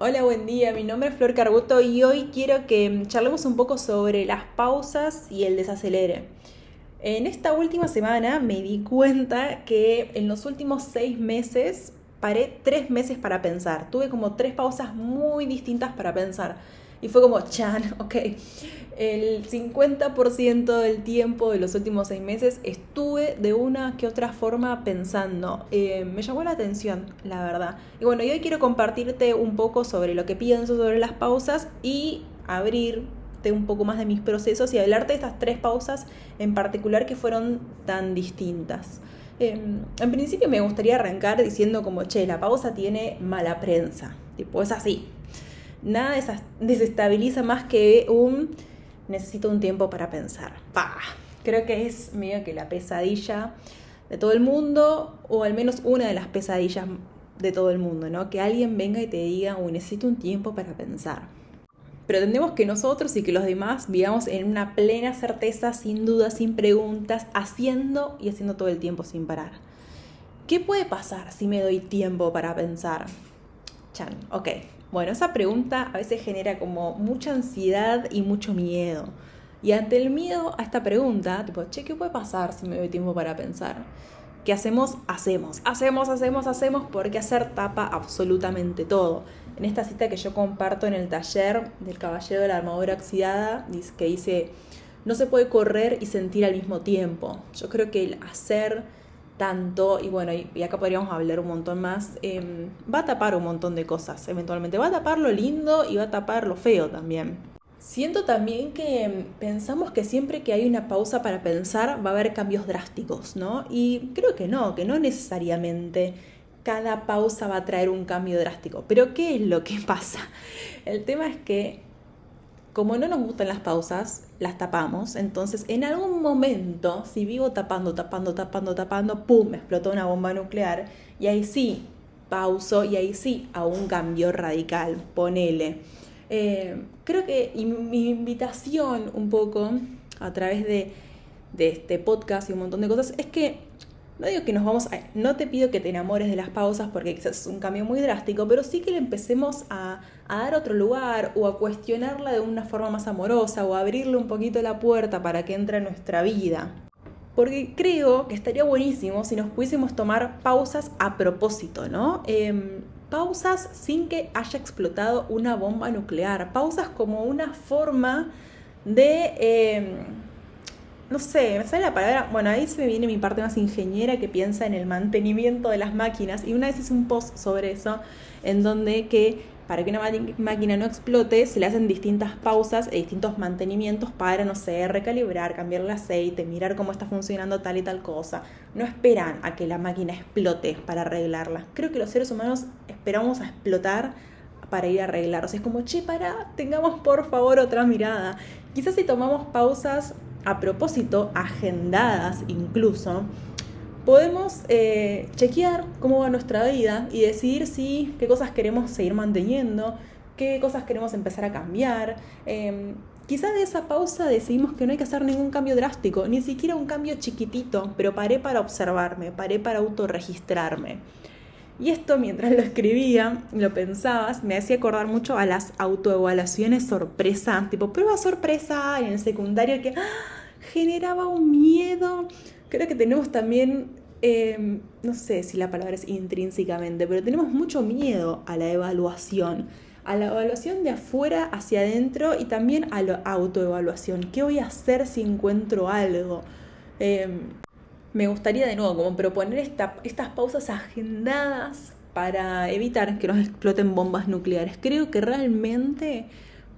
Hola, buen día. Mi nombre es Flor Carbuto y hoy quiero que charlemos un poco sobre las pausas y el desacelere. En esta última semana me di cuenta que en los últimos seis meses paré tres meses para pensar. Tuve como tres pausas muy distintas para pensar. Y fue como, chan, ok. El 50% del tiempo de los últimos seis meses estuve de una que otra forma pensando. Eh, me llamó la atención, la verdad. Y bueno, hoy quiero compartirte un poco sobre lo que pienso sobre las pausas y abrirte un poco más de mis procesos y hablarte de estas tres pausas en particular que fueron tan distintas. Em, en principio me gustaría arrancar diciendo como, che, la pausa tiene mala prensa. Tipo, es así, nada desestabiliza más que un necesito un tiempo para pensar. Creo que es medio que la pesadilla de todo el mundo, o al menos una de las pesadillas de todo el mundo, ¿no? Que alguien venga y te diga, uy, necesito un tiempo para pensar. Pretendemos que nosotros y que los demás vivamos en una plena certeza, sin dudas, sin preguntas, haciendo y haciendo todo el tiempo sin parar. ¿Qué puede pasar si me doy tiempo para pensar? Chan, ok, bueno, esa pregunta a veces genera como mucha ansiedad y mucho miedo. Y ante el miedo a esta pregunta, tipo, che, ¿qué puede pasar si me doy tiempo para pensar? ¿Qué hacemos? Hacemos, hacemos, hacemos, hacemos, porque hacer tapa absolutamente todo. En esta cita que yo comparto en el taller del Caballero de la Armadura Oxidada, que dice, no se puede correr y sentir al mismo tiempo. Yo creo que el hacer tanto, y bueno, y, acá podríamos hablar un montón más, em, va a tapar un montón de cosas eventualmente. Va a tapar lo lindo y va a tapar lo feo también. Siento también que em, pensamos que siempre que hay una pausa para pensar va a haber cambios drásticos, ¿no? Y creo que no, que no necesariamente cada pausa va a traer un cambio drástico. Pero ¿qué es lo que pasa? El tema es que como no nos gustan las pausas, las tapamos. Entonces, en algún momento, si vivo tapando, tapando, tapando, tapando, ¡pum! explotó una bomba nuclear. Y ahí sí, pauso y ahí sí, a un cambio radical, ponele. Eh, creo que mi invitación un poco a través de, de este podcast y un montón de cosas es que no digo que nos vamos a... No te pido que te enamores de las pausas porque quizás es un cambio muy drástico, pero sí que le empecemos a, dar otro lugar o a cuestionarla de una forma más amorosa o a abrirle un poquito la puerta para que entre en nuestra vida. Porque creo que estaría buenísimo si nos pudiésemos tomar pausas a propósito, ¿no? Em, pausas sin que haya explotado una bomba nuclear. Pausas como una forma de... Em, no sé, me sale la palabra, bueno, ahí se me viene mi parte más ingeniera que piensa en el mantenimiento de las máquinas y una vez hice un post sobre eso en donde que para que una máquina no explote se le hacen distintas pausas e distintos mantenimientos para, no sé, recalibrar, cambiar el aceite, mirar cómo está funcionando tal y tal cosa. No esperan a que la máquina explote para arreglarla. Creo que los seres humanos esperamos a explotar para ir a arreglar. O sea, es como, che, para, tengamos por favor otra mirada. Quizás si tomamos pausas a propósito, agendadas incluso, podemos eh, chequear cómo va nuestra vida y decidir si qué cosas queremos seguir manteniendo, qué cosas queremos empezar a cambiar. Eh, quizá de esa pausa decidimos que no hay que hacer ningún cambio drástico, ni siquiera un cambio chiquitito, pero paré para observarme, paré para autorregistrarme. Y esto mientras lo escribía, lo pensabas, me hacía acordar mucho a las autoevaluaciones sorpresa, tipo prueba sorpresa en el secundario que ¡ah! Generaba un miedo. Creo que tenemos también, em, no sé si la palabra es intrínsecamente, pero tenemos mucho miedo a la evaluación, a la evaluación de afuera hacia adentro y también a la autoevaluación. ¿Qué voy a hacer si encuentro algo? Em, me gustaría de nuevo como proponer estas pausas agendadas para evitar que nos exploten bombas nucleares. Creo que realmente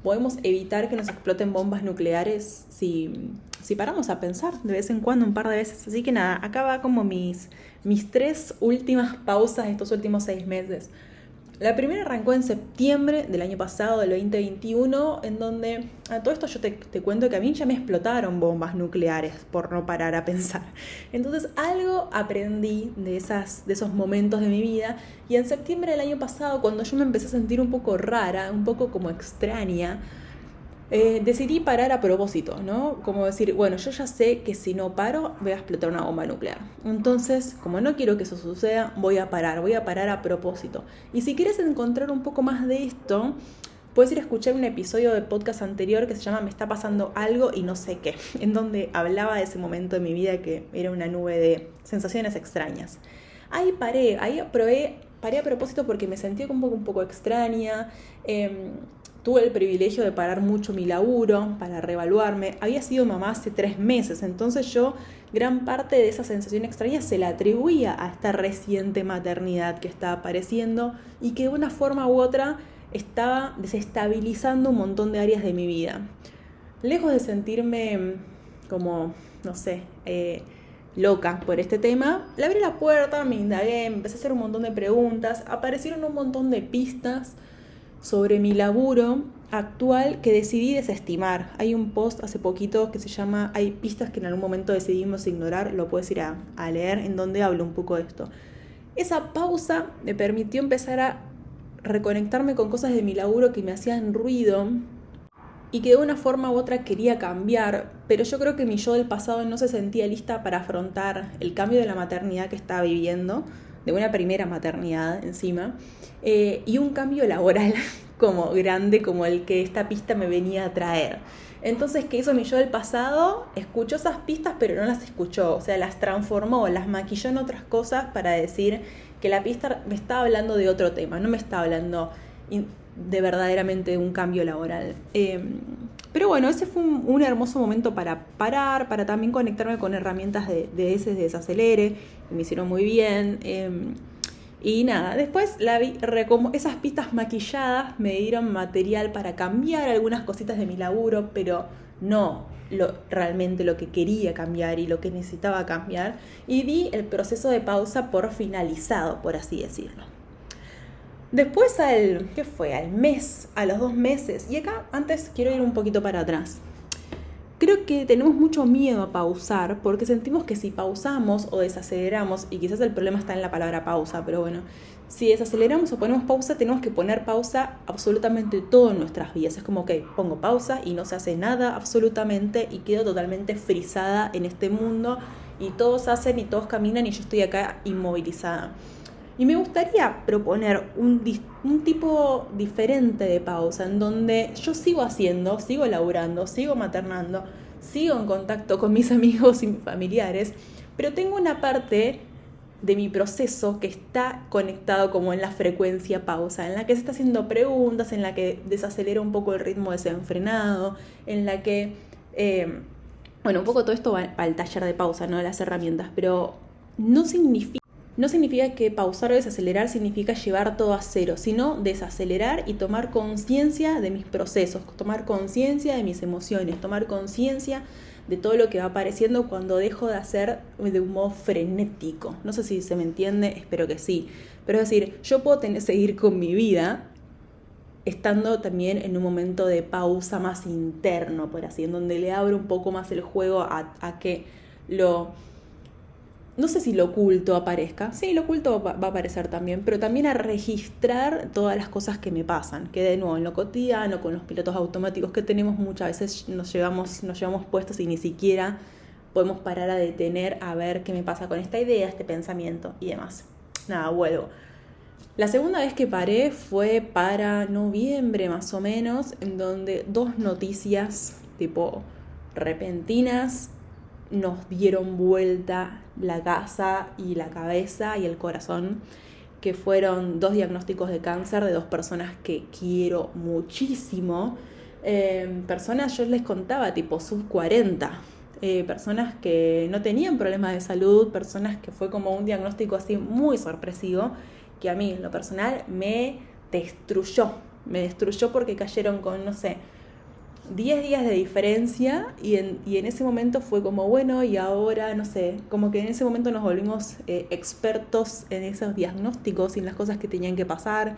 podemos evitar que nos exploten bombas nucleares si, si paramos a pensar de vez en cuando, un par de veces. Así que nada, acá va como mis, mis tres últimas pausas de estos últimos seis meses. La primera arrancó en septiembre del año pasado, del 2021, en donde a todo esto yo te, cuento que a mí ya me explotaron bombas nucleares por no parar a pensar. Entonces algo aprendí de, esas, de esos momentos de mi vida y en septiembre del año pasado, cuando yo me empecé a sentir un poco rara, un poco como extraña, eh, decidí parar a propósito, ¿no? Como decir, bueno, yo ya sé que si no paro voy a explotar una bomba nuclear. Entonces, como no quiero que eso suceda, voy a parar, voy a parar a propósito. Y si quieres encontrar un poco más de esto, puedes ir a escuchar un episodio de podcast anterior que se llama Me está pasando algo y no sé qué, en donde hablaba de ese momento de mi vida que era una nube de sensaciones extrañas. Ahí paré, ahí probé, paré a propósito porque me sentía un poco, un poco extraña. Em, tuve el privilegio de parar mucho mi laburo para reevaluarme. Había sido mamá hace tres meses, entonces yo gran parte de esa sensación extraña se la atribuía a esta reciente maternidad que estaba apareciendo y que de una forma u otra estaba desestabilizando un montón de áreas de mi vida. Lejos de sentirme como, no sé, eh, loca por este tema, le abrí la puerta, me indagué, empecé a hacer un montón de preguntas, aparecieron un montón de pistas sobre mi laburo actual que decidí desestimar. Hay un post hace poquito que se llama Hay pistas que en algún momento decidimos ignorar, lo puedes ir a, leer, en donde hablo un poco de esto. Esa pausa me permitió empezar a reconectarme con cosas de mi laburo que me hacían ruido y que de una forma u otra quería cambiar, pero yo creo que mi yo del pasado no se sentía lista para afrontar el cambio de la maternidad que estaba viviendo, de una primera maternidad encima, eh, y un cambio laboral como grande como el que esta pista me venía a traer. Entonces, ¿qué hizo mi yo del pasado? Escuchó esas pistas, pero no las escuchó, o sea, las transformó, las maquilló en otras cosas para decir que la pista me estaba hablando de otro tema, no me estaba hablando de verdaderamente un cambio laboral. Em, pero bueno, ese fue un, hermoso momento para parar, para también conectarme con herramientas de, de ese desacelere, me hicieron muy bien. Em, y nada, después la vi, esas pistas maquilladas me dieron material para cambiar algunas cositas de mi laburo, pero no lo, realmente lo que quería cambiar y lo que necesitaba cambiar. Y di el proceso de pausa por finalizado, por así decirlo. Después al, ¿qué fue? Al mes, a los dos meses. Y acá antes quiero ir un poquito para atrás. Creo que tenemos mucho miedo a pausar porque sentimos que si pausamos o desaceleramos, y quizás el problema está en la palabra pausa, pero bueno, si desaceleramos o ponemos pausa, tenemos que poner pausa absolutamente todo en nuestras vidas. Es como que pongo pausa y no se hace nada absolutamente y quedo totalmente frisada en este mundo y todos hacen y todos caminan y yo estoy acá inmovilizada. Y me gustaría proponer un, tipo diferente de pausa, en donde yo sigo haciendo, sigo laburando, sigo maternando, sigo en contacto con mis amigos y mis familiares, pero tengo una parte de mi proceso que está conectado como en la frecuencia pausa, en la que se está haciendo preguntas, en la que desacelera un poco el ritmo desenfrenado, en la que, eh, bueno, un poco todo esto va al taller de pausa, ¿no? Las herramientas, pero no significa no significa que pausar o desacelerar significa llevar todo a cero, sino desacelerar y tomar conciencia de mis procesos, tomar conciencia de mis emociones, tomar conciencia de todo lo que va apareciendo cuando dejo de hacer de un modo frenético. No sé si se me entiende, espero que sí. Pero es decir, yo puedo seguir con mi vida estando también en un momento de pausa más interno, por así, en donde le abro un poco más el juego a que lo no sé si lo oculto aparezca, sí, lo oculto va, a aparecer también, pero también a registrar todas las cosas que me pasan, que de nuevo en lo cotidiano, con los pilotos automáticos que tenemos muchas veces nos llevamos, nos llevamos puestos y ni siquiera podemos parar a detener a ver qué me pasa con esta idea, este pensamiento y demás. Nada, vuelvo. La segunda vez que paré fue para noviembre más o menos, en donde dos noticias tipo repentinas nos dieron vuelta la casa y la cabeza y el corazón, que fueron dos diagnósticos de cáncer de dos personas que quiero muchísimo. Eh, personas, yo les contaba, tipo sub 40, eh, personas que no tenían problemas de salud, personas que fue como un diagnóstico así muy sorpresivo, que a mí en lo personal me destruyó, me destruyó porque cayeron con, no sé, 10 días de diferencia y en, y en, ese momento fue como, bueno, y ahora, no sé, como que en ese momento nos volvimos eh, expertos en esos diagnósticos y en las cosas que tenían que pasar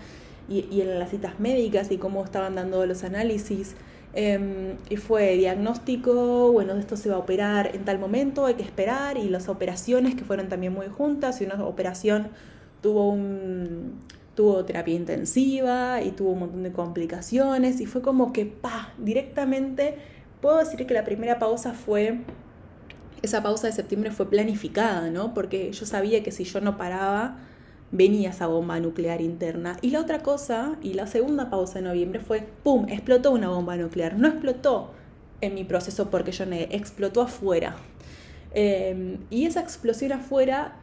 y, y en las citas médicas y cómo estaban dando los análisis. Em, y fue diagnóstico, bueno, esto se va a operar en tal momento, hay que esperar, y las operaciones que fueron también muy juntas, y una operación tuvo un tuvo terapia intensiva y tuvo un montón de complicaciones y fue como que, pa, directamente puedo decir que la primera pausa fue, esa pausa de septiembre fue planificada, ¿no? Porque yo sabía que si yo no paraba, venía esa bomba nuclear interna. Y la otra cosa, y la segunda pausa de noviembre fue, ¡pum!, explotó una bomba nuclear. No explotó en mi proceso porque yo negué, explotó afuera. Em, y esa explosión afuera,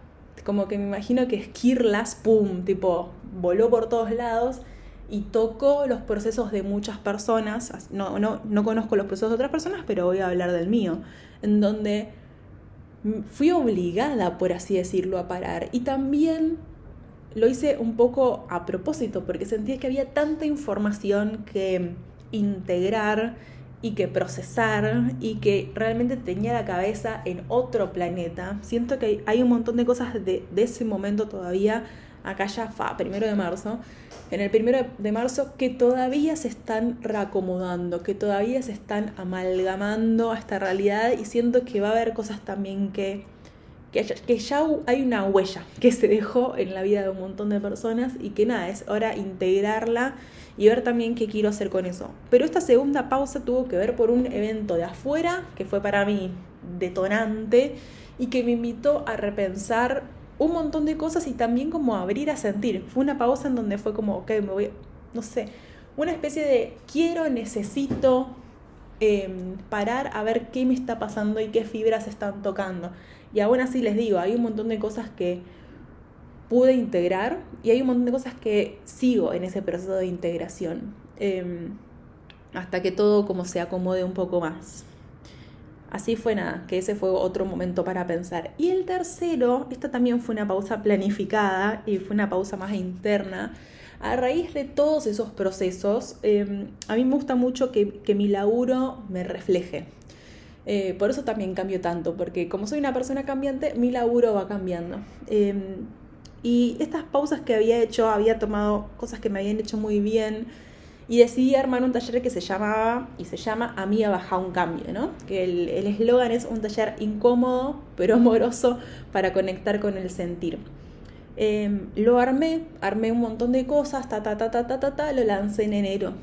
como que me imagino que esquirlas, ¡pum!, tipo, voló por todos lados y tocó los procesos de muchas personas. No, no, no conozco los procesos de otras personas, pero voy a hablar del mío, en donde fui obligada, por así decirlo, a parar. Y también lo hice un poco a propósito, porque sentía que había tanta información que integrar y que procesar y que realmente tenía la cabeza en otro planeta. Siento que hay un montón de cosas de, ese momento todavía, acá ya fa, primero de marzo, en el primero de marzo que todavía se están reacomodando, que todavía se están amalgamando a esta realidad y siento que va a haber cosas también que que, ya hay una huella que se dejó en la vida de un montón de personas y que nada, es ahora integrarla y ver también qué quiero hacer con eso. Pero esta segunda pausa tuvo que ver por un evento de afuera que fue para mí detonante y que me invitó a repensar un montón de cosas y también como abrir a sentir. Fue una pausa en donde fue como, ok, me voy, no sé, una especie de quiero, necesito em, parar a ver qué me está pasando y qué fibras están tocando. Y aún así les digo, hay un montón de cosas que pude integrar y hay un montón de cosas que sigo en ese proceso de integración. Em, hasta que todo como se acomode un poco más. Así fue nada, que ese fue otro momento para pensar. Y el tercero, esta también fue una pausa planificada y fue una pausa más interna. A raíz de todos esos procesos, em, a mí me gusta mucho que, que mi laburo me refleje. Eh, por eso también cambio tanto, porque como soy una persona cambiante, mi laburo va cambiando. Em, y estas pausas que había hecho, había tomado cosas que me habían hecho muy bien y decidí armar un taller que se llamaba y se llama Amiga Baja un Cambio, ¿no? Que el eslogan es un taller incómodo pero amoroso para conectar con el sentir. Em, lo armé, armé un montón de cosas, ta, ta, ta, ta, ta, ta, ta, lo lancé en enero.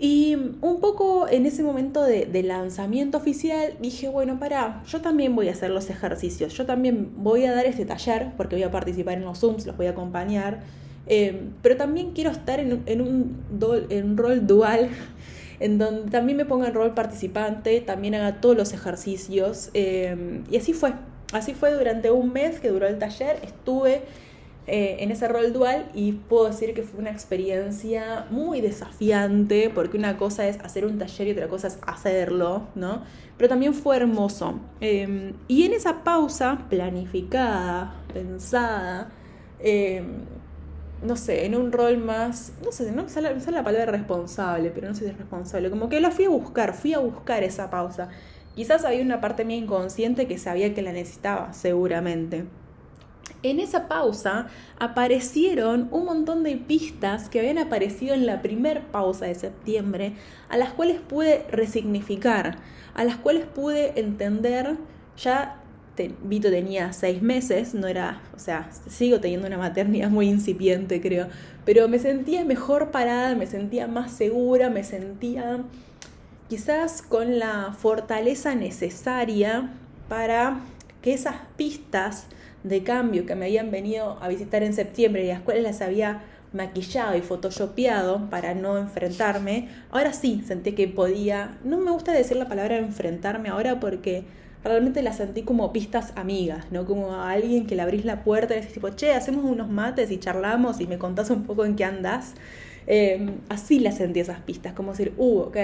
Y un poco en ese momento de, lanzamiento oficial dije, bueno, para, yo también voy a hacer los ejercicios, yo también voy a dar este taller porque voy a participar en los Zooms, los voy a acompañar, eh, pero también quiero estar en, un, en rol dual, en donde también me ponga en rol participante, también haga todos los ejercicios. Eh, y así fue, así fue durante un mes que duró el taller, estuve eh, en ese rol dual y puedo decir que fue una experiencia muy desafiante porque una cosa es hacer un taller y otra cosa es hacerlo, ¿no? Pero también fue hermoso. Em, y en esa pausa planificada, pensada, em, no sé, en un rol más, no sé, no me sale, la palabra responsable, pero no sé si es responsable, como que la fui a buscar, fui a buscar esa pausa. Quizás había una parte mía inconsciente que sabía que la necesitaba, seguramente en esa pausa aparecieron un montón de pistas que habían aparecido en la primer pausa de septiembre, a las cuales pude resignificar, a las cuales pude entender, ya Vito tenía seis meses, no era, o sea, sigo teniendo una maternidad muy incipiente creo, pero me sentía mejor parada, me sentía más segura, me sentía quizás con la fortaleza necesaria para que esas pistas de cambio que me habían venido a visitar en septiembre y las cuales las había maquillado y photoshopeado para no enfrentarme, ahora sí sentí que podía, no me gusta decir la palabra enfrentarme ahora porque realmente la sentí como pistas amigas, ¿no? Como a alguien que le abrís la puerta y decís tipo, che, hacemos unos mates y charlamos y me contás un poco en qué andás. Em, así la sentí esas pistas, como decir, uh, ok.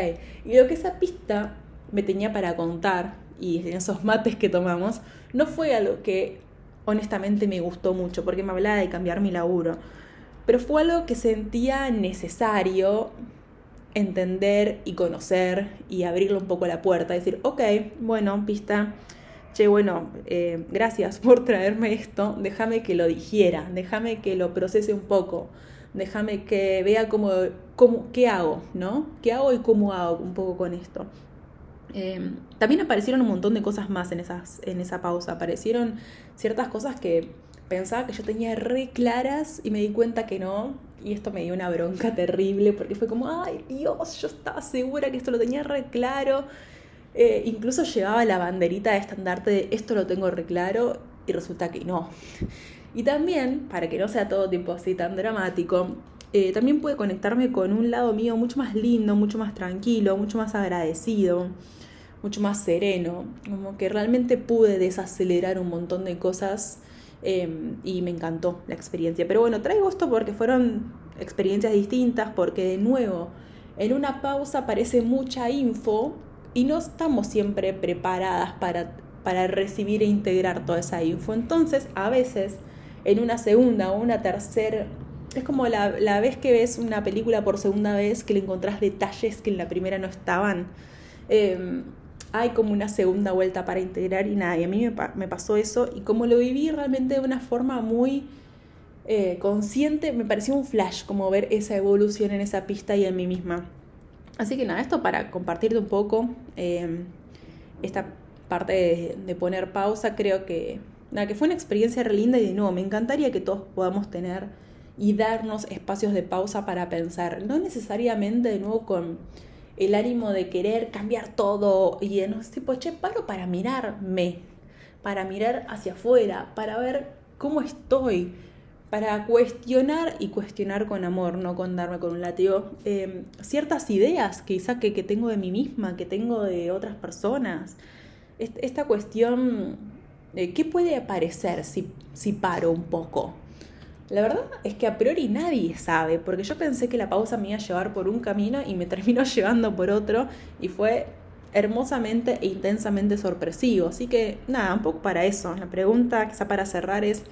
Y lo que esa pista me tenía para contar y en esos mates que tomamos, no fue algo que honestamente me gustó mucho porque me hablaba de cambiar mi laburo. Pero fue algo que sentía necesario entender y conocer y abrirle un poco la puerta. Decir, ok, bueno, pista, che, bueno, eh, gracias por traerme esto, déjame que lo digiera, déjame que lo procese un poco, déjame que vea cómo, cómo, qué hago, ¿no? ¿Qué hago y cómo hago un poco con esto? Em, también aparecieron un montón de cosas más en, esas, en esa pausa. Aparecieron ciertas cosas que pensaba que yo tenía re claras y me di cuenta que no. Y esto me dio una bronca terrible porque fue como, ay Dios, yo estaba segura que esto lo tenía re claro. Eh, incluso llevaba la banderita de estandarte de esto lo tengo re claro y resulta que no. Y también, para que no sea todo tiempo así tan dramático, eh, también pude conectarme con un lado mío mucho más lindo, mucho más tranquilo, mucho más agradecido, mucho más sereno, como que realmente pude desacelerar un montón de cosas em, y me encantó la experiencia. Pero bueno, traigo esto porque fueron experiencias distintas, porque de nuevo, en una pausa aparece mucha info y no estamos siempre preparadas para, para recibir e integrar toda esa info. Entonces, a veces, en una segunda o una tercera, es como la, vez que ves una película por segunda vez que le encontrás detalles que en la primera no estaban. Em, hay como una segunda vuelta para integrar y nada, y a mí me, pasó eso y como lo viví realmente de una forma muy eh, consciente, me pareció un flash como ver esa evolución en esa pista y en mí misma. Así que nada, esto para compartirte un poco em, esta parte de, poner pausa, creo que, nada, que fue una experiencia re linda y de nuevo, me encantaría que todos podamos tener y darnos espacios de pausa para pensar, no necesariamente de nuevo con el ánimo de querer cambiar todo y de no tipo, che, paro para mirarme, para mirar hacia afuera, para ver cómo estoy, para cuestionar y cuestionar con amor, no con darme con un latido, em, ciertas ideas quizá que, que tengo de mí misma, que tengo de otras personas. Esta cuestión, de ¿qué puede aparecer si, si paro un poco? La verdad es que a priori nadie sabe, porque yo pensé que la pausa me iba a llevar por un camino y me terminó llevando por otro y fue hermosamente e intensamente sorpresivo. Así que nada, un poco para eso. La pregunta quizá para cerrar es,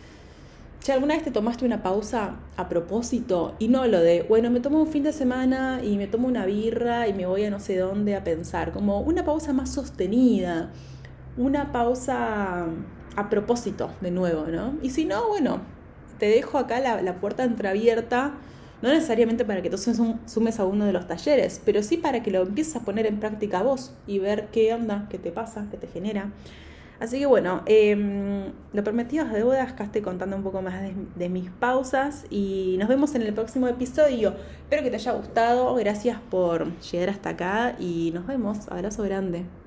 si alguna vez te tomaste una pausa a propósito y no lo de, bueno, me tomo un fin de semana y me tomo una birra y me voy a no sé dónde a pensar, como una pausa más sostenida, una pausa a propósito de nuevo, ¿no? Y si no, bueno, te dejo acá la, puerta entreabierta, no necesariamente para que tú sumes a uno de los talleres, pero sí para que lo empieces a poner en práctica vos y ver qué onda, qué te pasa, qué te genera. Así que bueno, eh, lo prometido es deuda, acá estoy contando un poco más de, de, mis pausas y nos vemos en el próximo episodio. Espero que te haya gustado, gracias por llegar hasta acá y nos vemos. Abrazo grande.